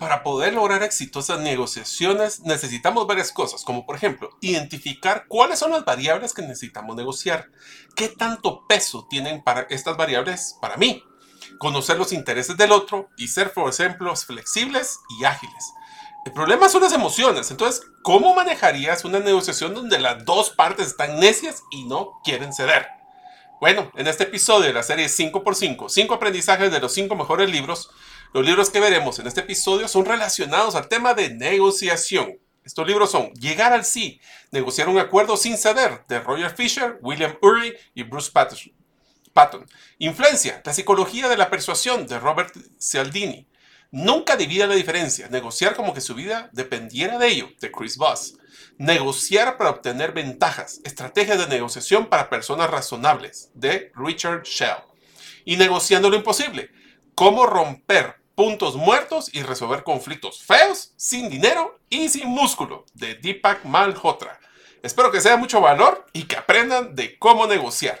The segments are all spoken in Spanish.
Para poder lograr exitosas negociaciones necesitamos varias cosas, como por ejemplo, identificar cuáles son las variables que necesitamos negociar, qué tanto peso tienen para estas variables para mí, conocer los intereses del otro y ser, por ejemplo, flexibles y ágiles. El problema son las emociones, entonces, ¿cómo manejarías una negociación donde las dos partes están necias y no quieren ceder? Bueno, en este episodio de la serie 5x5, 5 aprendizajes de los 5 mejores libros, los libros que veremos en este episodio son relacionados al tema de negociación. Estos libros son Llegar al sí, negociar un acuerdo sin ceder, de Roger Fisher, William Ury y Bruce Patton. Influencia, la psicología de la persuasión, de Robert Cialdini. Nunca divida la diferencia, negociar como que su vida dependiera de ello, de Chris Voss. Negociar para obtener ventajas, estrategias de negociación para personas razonables, de Richard Shell. Y negociando lo imposible, cómo romper puntos muertos y resolver conflictos feos, sin dinero y sin músculo, de Deepak Malhotra. Espero que sea mucho valor y que aprendan de cómo negociar.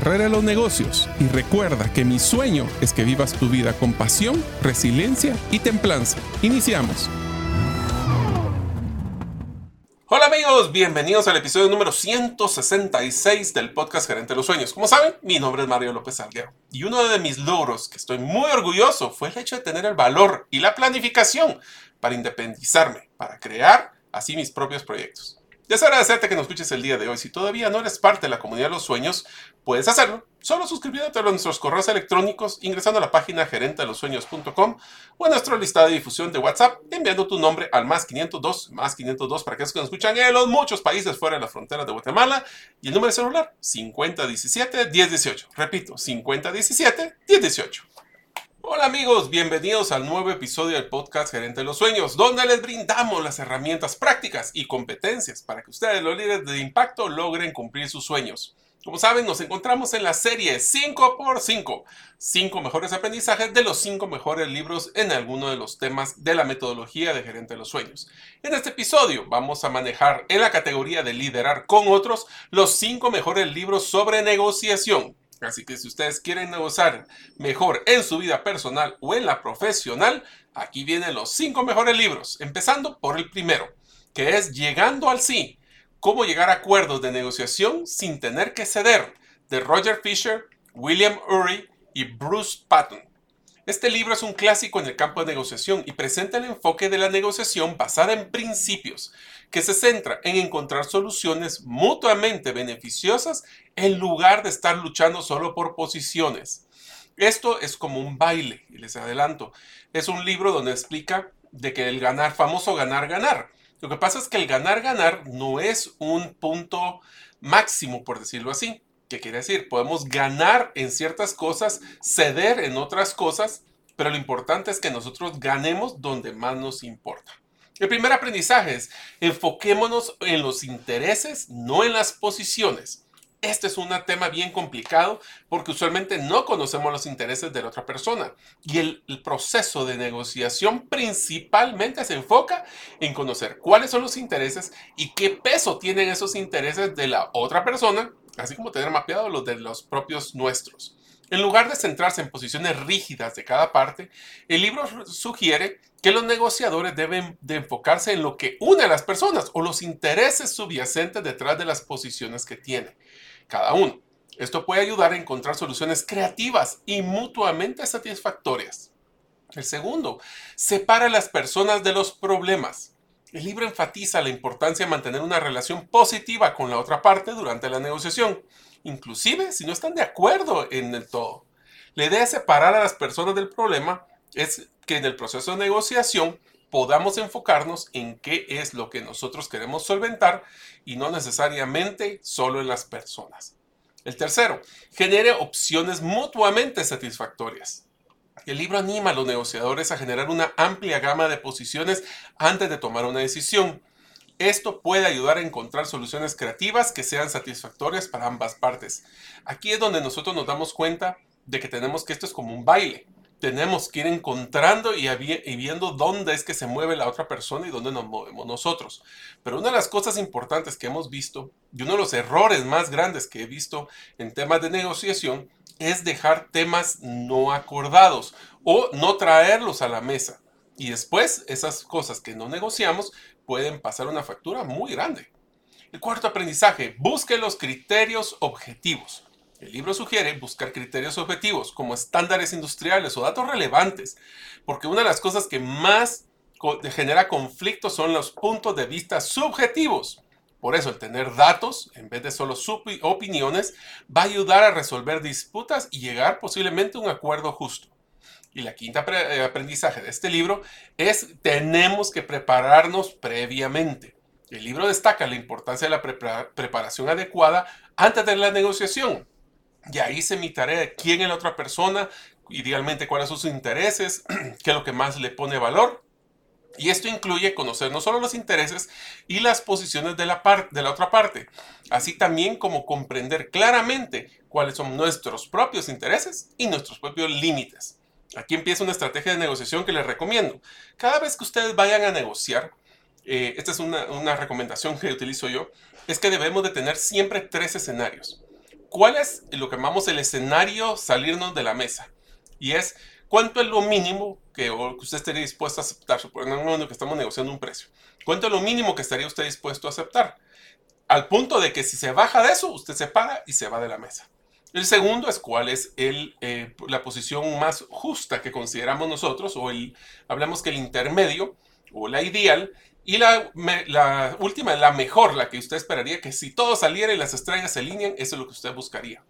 carrera de los negocios y recuerda que mi sueño es que vivas tu vida con pasión, resiliencia y templanza. Iniciamos. Hola amigos, bienvenidos al episodio número 166 del podcast Gerente de los Sueños. Como saben, mi nombre es Mario López Alguero y uno de mis logros que estoy muy orgulloso fue el hecho de tener el valor y la planificación para independizarme, para crear así mis propios proyectos. Deseo agradecerte que nos escuches el día de hoy. Si todavía no eres parte de la comunidad de los sueños, puedes hacerlo solo suscribiéndote a nuestros correos electrónicos ingresando a la página gerentelosueños.com o a nuestra lista de difusión de WhatsApp enviando tu nombre al más 502, más 502 para que que nos escuchan en los muchos países fuera de la frontera de Guatemala y el número de celular 5017-1018. Repito, 5017-1018. Hola amigos, bienvenidos al nuevo episodio del podcast Gerente de los Sueños, donde les brindamos las herramientas prácticas y competencias para que ustedes, los líderes de impacto, logren cumplir sus sueños. Como saben, nos encontramos en la serie 5x5, 5 mejores aprendizajes de los 5 mejores libros en alguno de los temas de la metodología de gerente de los sueños. En este episodio vamos a manejar en la categoría de liderar con otros los 5 mejores libros sobre negociación Así que si ustedes quieren negociar mejor en su vida personal o en la profesional, aquí vienen los cinco mejores libros, empezando por el primero, que es Llegando al sí, cómo llegar a acuerdos de negociación sin tener que ceder, de Roger Fisher, William Ury y Bruce Patton. Este libro es un clásico en el campo de negociación y presenta el enfoque de la negociación basada en principios, que se centra en encontrar soluciones mutuamente beneficiosas en lugar de estar luchando solo por posiciones. Esto es como un baile, y les adelanto. Es un libro donde explica de que el ganar, famoso ganar, ganar. Lo que pasa es que el ganar, ganar no es un punto máximo, por decirlo así. ¿Qué quiere decir? Podemos ganar en ciertas cosas, ceder en otras cosas, pero lo importante es que nosotros ganemos donde más nos importa. El primer aprendizaje es enfoquémonos en los intereses, no en las posiciones. Este es un tema bien complicado porque usualmente no conocemos los intereses de la otra persona y el, el, proceso de negociación principalmente se enfoca en conocer cuáles son los intereses y qué peso tienen esos intereses de la otra persona, así como tener mapeado los de los propios nuestros. En lugar de centrarse en posiciones rígidas de cada parte, el libro sugiere que los negociadores deben de enfocarse en lo que une a las personas o los intereses subyacentes detrás de las posiciones que tiene cada uno. Esto puede ayudar a encontrar soluciones creativas y mutuamente satisfactorias. El segundo, separa a las personas de los problemas. El libro enfatiza la importancia de mantener una relación positiva con la otra parte durante la negociación, inclusive si no están de acuerdo en el todo. La idea de separar a las personas del problema es que en el proceso de negociación podamos enfocarnos en qué es lo que nosotros queremos solventar y no necesariamente solo en las personas. El tercero, genere opciones mutuamente satisfactorias. El libro anima a los negociadores a generar una amplia gama de posiciones antes de tomar una decisión. Esto puede ayudar a encontrar soluciones creativas que sean satisfactorias para ambas partes. Aquí es donde nosotros nos damos cuenta de que tenemos que esto es como un baile tenemos que ir encontrando y, viendo dónde es que se mueve la otra persona y dónde nos movemos nosotros. Pero una de las cosas importantes que hemos visto y uno de los errores más grandes que he visto en temas de negociación es dejar temas no acordados o no traerlos a la mesa. Y después esas cosas que no negociamos pueden pasar una factura muy grande. El cuarto aprendizaje, busque los criterios objetivos. El libro sugiere buscar criterios objetivos como estándares industriales o datos relevantes, porque una de las cosas que más genera conflictos son los puntos de vista subjetivos. Por eso el tener datos en vez de solo opiniones va a ayudar a resolver disputas y llegar posiblemente a un acuerdo justo. Y la quinta eh, aprendizaje de este libro es tenemos que prepararnos previamente. El libro destaca la importancia de la preparación adecuada antes de la negociación. Y ahí hice mi tarea, quién es la otra persona, idealmente cuáles son sus intereses, qué es lo que más le pone valor. Y esto incluye conocer no solo los intereses y las posiciones de la, de la otra parte, así también como comprender claramente cuáles son nuestros propios intereses y nuestros propios límites. Aquí empieza una estrategia de negociación que les recomiendo. Cada vez que ustedes vayan a negociar, eh, esta es una, una recomendación que utilizo yo, es que debemos de tener siempre tres escenarios. ¿Cuál es lo que llamamos el escenario salirnos de la mesa? Y es, ¿cuánto es lo mínimo que, usted estaría dispuesto a aceptar? Suponiendo que estamos negociando un precio. ¿Cuánto es lo mínimo que estaría usted dispuesto a aceptar? Al punto de que si se baja de eso, usted se para y se va de la mesa. El segundo es cuál es el, eh, la posición más justa que consideramos nosotros, o el, hablamos que el intermedio, o la ideal, y la, la, última, la mejor, la que usted esperaría, que si todo saliera y las estrellas se alinean, eso es lo que usted buscaría.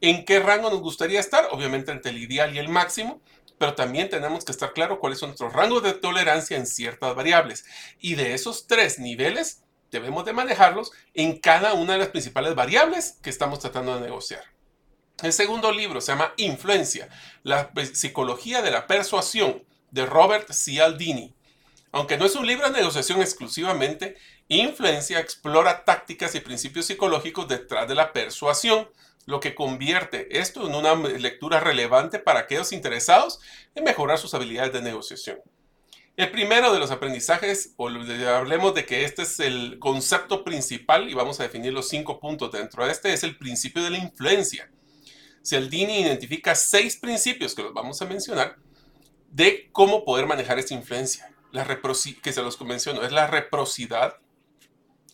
¿En qué rango nos gustaría estar? Obviamente entre el ideal y el máximo, pero también tenemos que estar claro cuáles son nuestros rangos de tolerancia en ciertas variables. Y de esos tres niveles, debemos de manejarlos en cada una de las principales variables que estamos tratando de negociar. El segundo libro se llama Influencia, la psicología de la persuasión, de Robert Cialdini. Aunque no es un libro de negociación exclusivamente, Influencia explora tácticas y principios psicológicos detrás de la persuasión, lo que convierte esto en una lectura relevante para aquellos interesados en mejorar sus habilidades de negociación. El primero de los aprendizajes, o hablemos de que este es el concepto principal y vamos a definir los cinco puntos dentro de este, es el principio de la influencia. Cialdini identifica seis principios que los vamos a mencionar de cómo poder manejar esta influencia la que se los menciono, es la reciprocidad,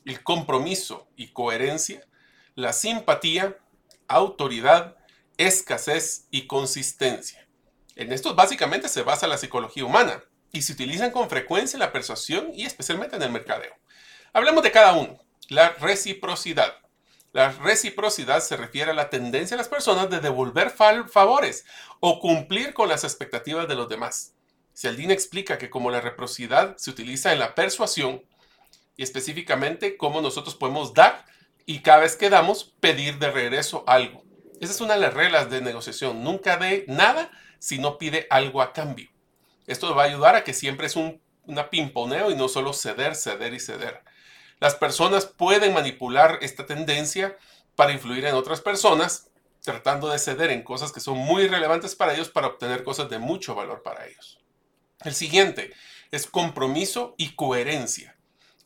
el compromiso y coherencia, la simpatía, autoridad, escasez y consistencia. En estos básicamente se basa la psicología humana y se utilizan con frecuencia en la persuasión y especialmente en el mercadeo. Hablemos de cada uno. La reciprocidad. La reciprocidad se refiere a la tendencia de las personas de devolver favores o cumplir con las expectativas de los demás. Cialdini explica que como la reciprocidad se utiliza en la persuasión y específicamente cómo nosotros podemos dar y cada vez que damos pedir de regreso algo. Esa es una de las reglas de negociación. Nunca dé nada si no pide algo a cambio. Esto va a ayudar a que siempre es un una pimponeo y no solo ceder, ceder y ceder. Las personas pueden manipular esta tendencia para influir en otras personas, tratando de ceder en cosas que son muy relevantes para ellos para obtener cosas de mucho valor para ellos. El siguiente es compromiso y coherencia.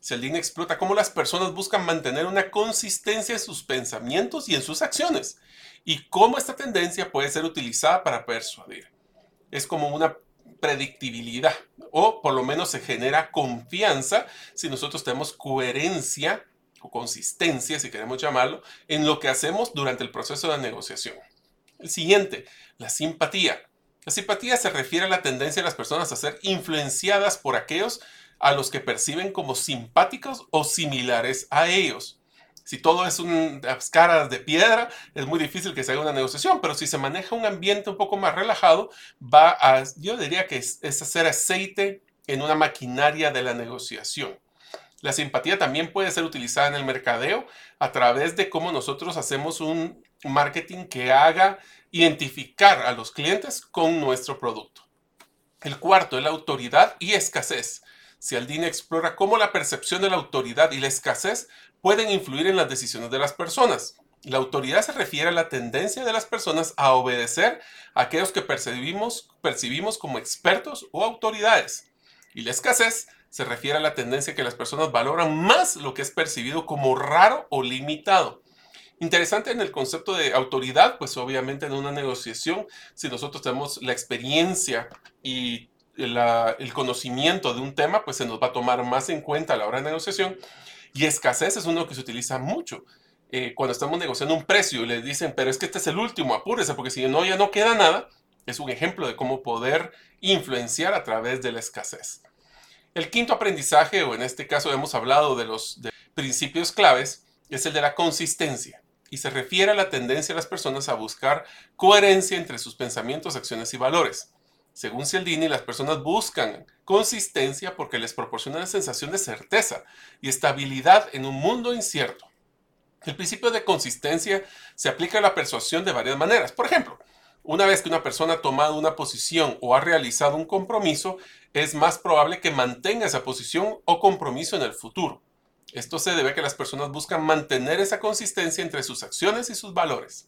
Cialdini explota cómo las personas buscan mantener una consistencia en sus pensamientos y en sus acciones, y cómo esta tendencia puede ser utilizada para persuadir. Es como una predictibilidad, o por lo menos se genera confianza si nosotros tenemos coherencia o consistencia, si queremos llamarlo, en lo que hacemos durante el proceso de negociación. El siguiente, la simpatía. La simpatía se refiere a la tendencia de las personas a ser influenciadas por aquellos a los que perciben como simpáticos o similares a ellos. Si todo es unas caras de piedra, es muy difícil que se haga una negociación, pero si se maneja un ambiente un poco más relajado, va yo diría que es hacer aceite en una maquinaria de la negociación. La simpatía también puede ser utilizada en el mercadeo a través de cómo nosotros hacemos un marketing que haga identificar a los clientes con nuestro producto. El cuarto es la autoridad y escasez. Cialdini explora cómo la percepción de la autoridad y la escasez pueden influir en las decisiones de las personas. La autoridad se refiere a la tendencia de las personas a obedecer a aquellos que percibimos, percibimos como expertos o autoridades. Y la escasez se refiere a la tendencia que las personas valoran más lo que es percibido como raro o limitado. Interesante en el concepto de autoridad, pues obviamente en una negociación, si nosotros tenemos la experiencia y el conocimiento de un tema, pues se nos va a tomar más en cuenta a la hora de negociación. Y escasez es uno que se utiliza mucho. Eh, cuando estamos negociando un precio y les dicen, pero es que este es el último, apúrese, porque si no, ya no queda nada, es un ejemplo de cómo poder influenciar a través de la escasez. El quinto aprendizaje, o en este caso hemos hablado de los principios claves, es el de la consistencia y se refiere a la tendencia de las personas a buscar coherencia entre sus pensamientos, acciones y valores. Según Cialdini, las personas buscan consistencia porque les proporciona una sensación de certeza y estabilidad en un mundo incierto. El principio de consistencia se aplica a la persuasión de varias maneras. Por ejemplo, una vez que una persona ha tomado una posición o ha realizado un compromiso, es más probable que mantenga esa posición o compromiso en el futuro. Esto se debe a que las personas buscan mantener esa consistencia entre sus acciones y sus valores.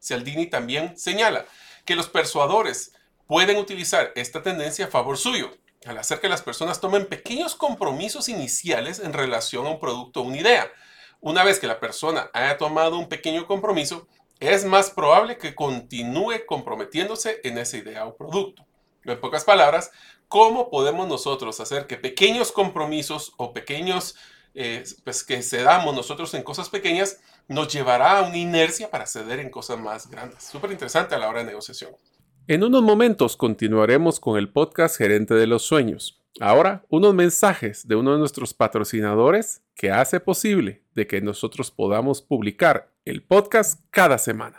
Cialdini también señala que los persuadores pueden utilizar esta tendencia a favor suyo, al hacer que las personas tomen pequeños compromisos iniciales en relación a un producto o una idea. Una vez que la persona haya tomado un pequeño compromiso, es más probable que continúe comprometiéndose en esa idea o producto. En pocas palabras, ¿cómo podemos nosotros hacer que pequeños compromisos o pequeños, eh, pues que cedamos nosotros en cosas pequeñas, nos llevará a una inercia para ceder en cosas más grandes? Súper interesante a la hora de negociación. En unos momentos continuaremos con el podcast Gerente de los Sueños. Ahora, unos mensajes de uno de nuestros patrocinadores que hace posible de que nosotros podamos publicar el podcast cada semana.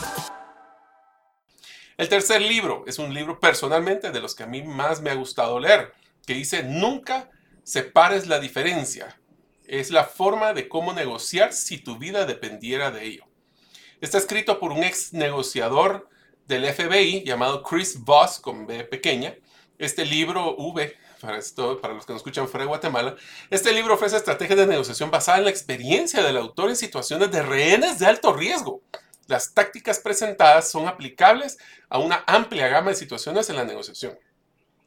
El tercer libro es un libro personalmente de los que a mí más me ha gustado leer, que dice, nunca separes la diferencia. Es la forma de cómo negociar si tu vida dependiera de ello. Está escrito por un ex negociador del FBI llamado Chris Voss, con B pequeña. Este libro, V, para, los que nos escuchan fuera de Guatemala, este libro ofrece estrategias de negociación basadas en la experiencia del autor en situaciones de rehenes de alto riesgo. Las tácticas presentadas son aplicables a una amplia gama de situaciones en la negociación.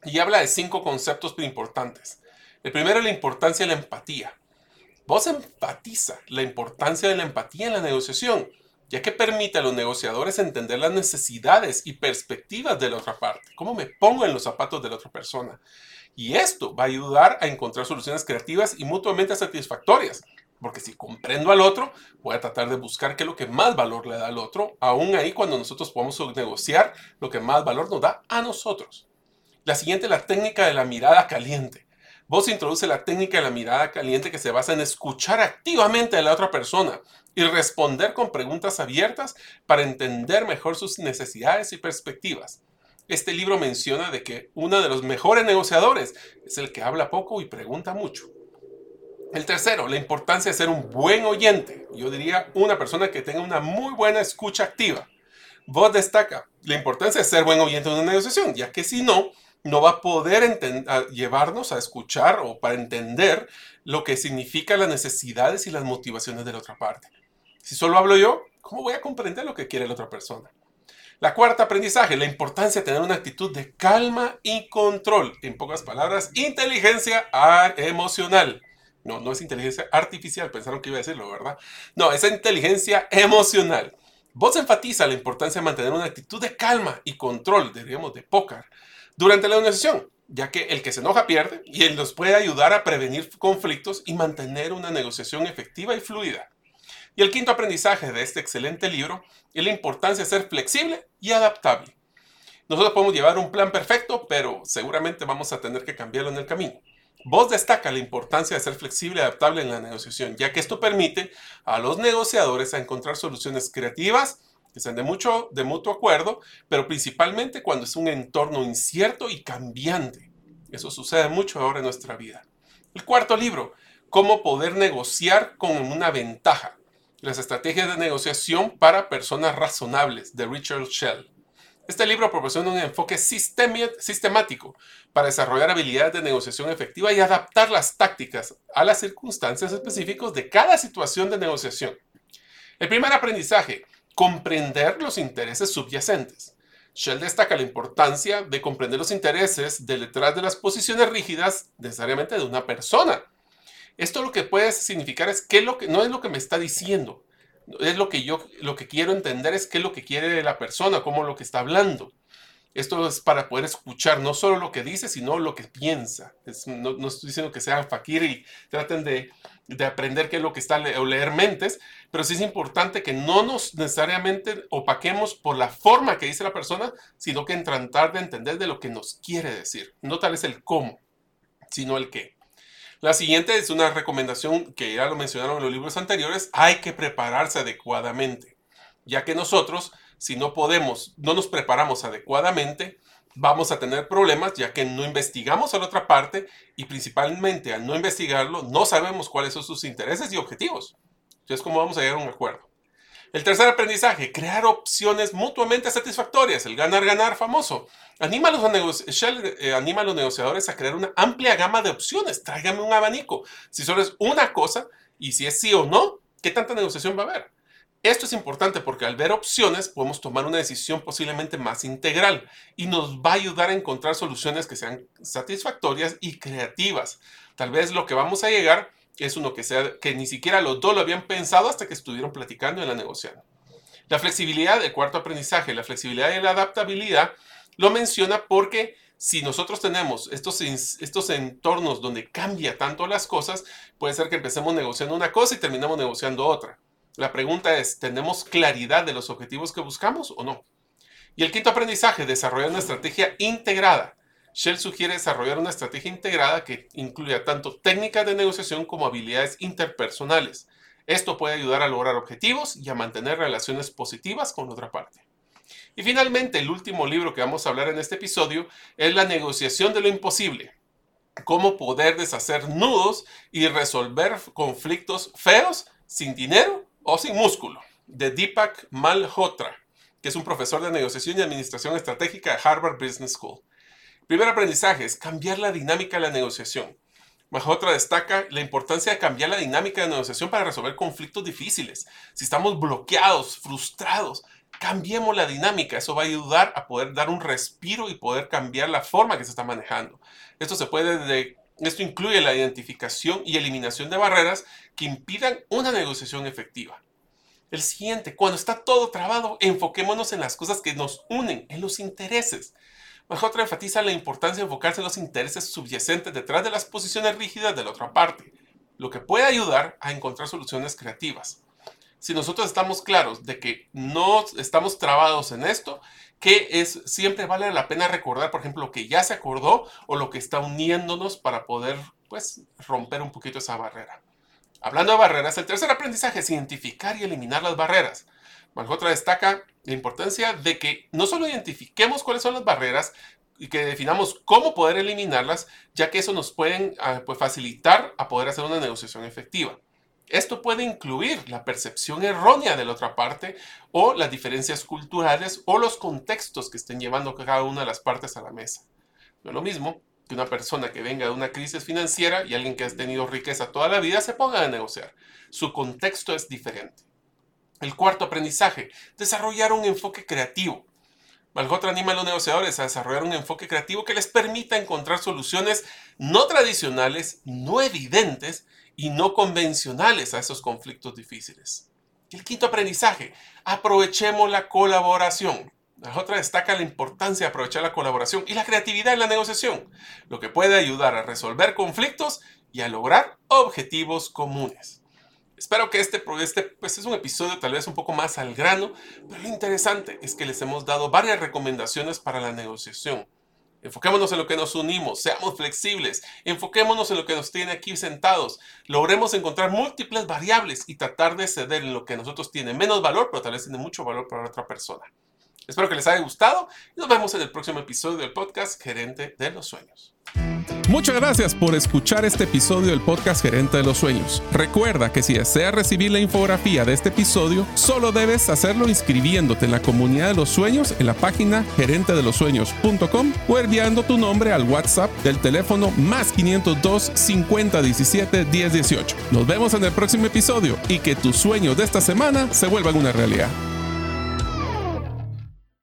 Y habla de cinco conceptos importantes. El primero es la importancia de la empatía. Vos empatiza la importancia de la empatía en la negociación, ya que permite a los negociadores entender las necesidades y perspectivas de la otra parte, cómo me pongo en los zapatos de la otra persona. Y esto va a ayudar a encontrar soluciones creativas y mutuamente satisfactorias, porque si comprendo al otro, voy a tratar de buscar qué es lo que más valor le da al otro, aún ahí cuando nosotros podemos negociar lo que más valor nos da a nosotros. La siguiente es la técnica de la mirada caliente. Vos introduce la técnica de la mirada caliente que se basa en escuchar activamente a la otra persona y responder con preguntas abiertas para entender mejor sus necesidades y perspectivas. Este libro menciona de que uno de los mejores negociadores es el que habla poco y pregunta mucho. El tercero, la importancia de ser un buen oyente. Yo diría una persona que tenga una muy buena escucha activa. Vos destaca la importancia de ser buen oyente en una negociación, ya que si no, no va a poder llevarnos a escuchar o para entender lo que significa las necesidades y las motivaciones de la otra parte. Si solo hablo yo, ¿cómo voy a comprender lo que quiere la otra persona? La cuarta aprendizaje, la importancia de tener una actitud de calma y control. En pocas palabras, inteligencia emocional. No, no es inteligencia artificial, pensaron que iba a decirlo, ¿verdad? No, es inteligencia emocional. Vos enfatiza la importancia de mantener una actitud de calma y control, diríamos, de póker, durante la negociación, ya que el que se enoja pierde y él nos puede ayudar a prevenir conflictos y mantener una negociación efectiva y fluida. Y el quinto aprendizaje de este excelente libro es la importancia de ser flexible y adaptable. Nosotros podemos llevar un plan perfecto, pero seguramente vamos a tener que cambiarlo en el camino. Vos destaca la importancia de ser flexible y adaptable en la negociación, ya que esto permite a los negociadores a encontrar soluciones creativas que sean de, mucho, de mutuo acuerdo, pero principalmente cuando es un entorno incierto y cambiante. Eso sucede mucho ahora en nuestra vida. El cuarto libro, cómo poder negociar con una ventaja. Las estrategias de negociación para personas razonables, de Richard Shell. Este libro proporciona un enfoque sistemático para desarrollar habilidades de negociación efectiva y adaptar las tácticas a las circunstancias específicas de cada situación de negociación. El primer aprendizaje, comprender los intereses subyacentes. Shell destaca la importancia de comprender los intereses detrás de las posiciones rígidas necesariamente de una persona. Esto lo que puede significar es que, lo que no es lo que me está diciendo, es lo que yo lo que quiero entender es qué es lo que quiere la persona, cómo lo que está hablando. Esto es para poder escuchar no solo lo que dice, sino lo que piensa. no, estoy diciendo que sean fakir y traten de, de, aprender qué es lo que está o leer mentes, pero sí es importante que no nos necesariamente opaquemos por la forma que dice la persona, sino que en tratar de entender de lo que nos quiere decir. No tal vez el cómo, sino el qué. La siguiente es una recomendación que ya lo mencionaron en los libros anteriores, hay que prepararse adecuadamente, ya que nosotros si no podemos, no nos preparamos adecuadamente, vamos a tener problemas ya que no investigamos a la otra parte y principalmente al no investigarlo no sabemos cuáles son sus intereses y objetivos. Entonces, ¿cómo vamos a llegar a un acuerdo? El tercer aprendizaje, crear opciones mutuamente satisfactorias, el ganar-ganar famoso. Anima a, los eh, anima a los negociadores a crear una amplia gama de opciones. Tráigame un abanico. Si solo es una cosa y si es sí o no, ¿qué tanta negociación va a haber? Esto es importante porque al ver opciones podemos tomar una decisión posiblemente más integral y nos va a ayudar a encontrar soluciones que sean satisfactorias y creativas. Tal vez lo que vamos a llegar es uno que, sea, que ni siquiera los dos lo habían pensado hasta que estuvieron platicando en la negociación. La flexibilidad, el cuarto aprendizaje, la flexibilidad y la adaptabilidad, lo menciona porque si nosotros tenemos estos, estos entornos donde cambia tanto las cosas, puede ser que empecemos negociando una cosa y terminamos negociando otra. La pregunta es, ¿tenemos claridad de los objetivos que buscamos o no? Y el quinto aprendizaje, desarrollar una estrategia integrada. Shell sugiere desarrollar una estrategia integrada que incluya tanto técnicas de negociación como habilidades interpersonales. Esto puede ayudar a lograr objetivos y a mantener relaciones positivas con otra parte. Y finalmente, el último libro que vamos a hablar en este episodio es La negociación de lo imposible. Cómo poder deshacer nudos y resolver conflictos feos sin dinero o sin músculo, de Deepak Malhotra, que es un profesor de negociación y administración estratégica de Harvard Business School. Primer aprendizaje es cambiar la dinámica de la negociación. Malhotra destaca la importancia de cambiar la dinámica de negociación para resolver conflictos difíciles. Si estamos bloqueados, frustrados, cambiemos la dinámica. Eso va a ayudar a poder dar un respiro y poder cambiar la forma que se está manejando. Esto se puede esto incluye la identificación y eliminación de barreras que impidan una negociación efectiva. El siguiente, cuando está todo trabado, enfoquémonos en las cosas que nos unen, en los intereses. Mejor enfatiza la importancia de enfocarse en los intereses subyacentes detrás de las posiciones rígidas de la otra parte, lo que puede ayudar a encontrar soluciones creativas. Si nosotros estamos claros de que no estamos trabados en esto, que es siempre vale la pena recordar, por ejemplo, lo que ya se acordó o lo que está uniéndonos para poder pues romper un poquito esa barrera. Hablando de barreras, el tercer aprendizaje es identificar y eliminar las barreras. Malhotra destaca la importancia de que no solo identifiquemos cuáles son las barreras y que definamos cómo poder eliminarlas, ya que eso nos puede ah, pues, facilitar a poder hacer una negociación efectiva. Esto puede incluir la percepción errónea de la otra parte o las diferencias culturales o los contextos que estén llevando cada una de las partes a la mesa. No es lo mismo que una persona que venga de una crisis financiera y alguien que ha tenido riqueza toda la vida se ponga a negociar. Su contexto es diferente. El cuarto aprendizaje, desarrollar un enfoque creativo. Malhotra anima a los negociadores a desarrollar un enfoque creativo que les permita encontrar soluciones no tradicionales, no evidentes y no convencionales a esos conflictos difíciles. El quinto aprendizaje, aprovechemos la colaboración. Malhotra destaca la importancia de aprovechar la colaboración y la creatividad en la negociación, lo que puede ayudar a resolver conflictos y a lograr objetivos comunes. Espero que este, este pues es un episodio tal vez un poco más al grano, pero lo interesante es que les hemos dado varias recomendaciones para la negociación. Enfoquémonos en lo que nos unimos, seamos flexibles, enfoquémonos en lo que nos tiene aquí sentados, logremos encontrar múltiples variables y tratar de ceder en lo que a nosotros tiene menos valor, pero tal vez tiene mucho valor para otra persona. Espero que les haya gustado y nos vemos en el próximo episodio del podcast Gerente de los Sueños. Muchas gracias por escuchar este episodio del podcast Gerente de los Sueños. Recuerda que si deseas recibir la infografía de este episodio, solo debes hacerlo inscribiéndote en la comunidad de los sueños en la página gerentedelosueños.com o enviando tu nombre al WhatsApp del teléfono más 502 50 17 10 18. Nos vemos en el próximo episodio y que tus sueños de esta semana se vuelvan una realidad.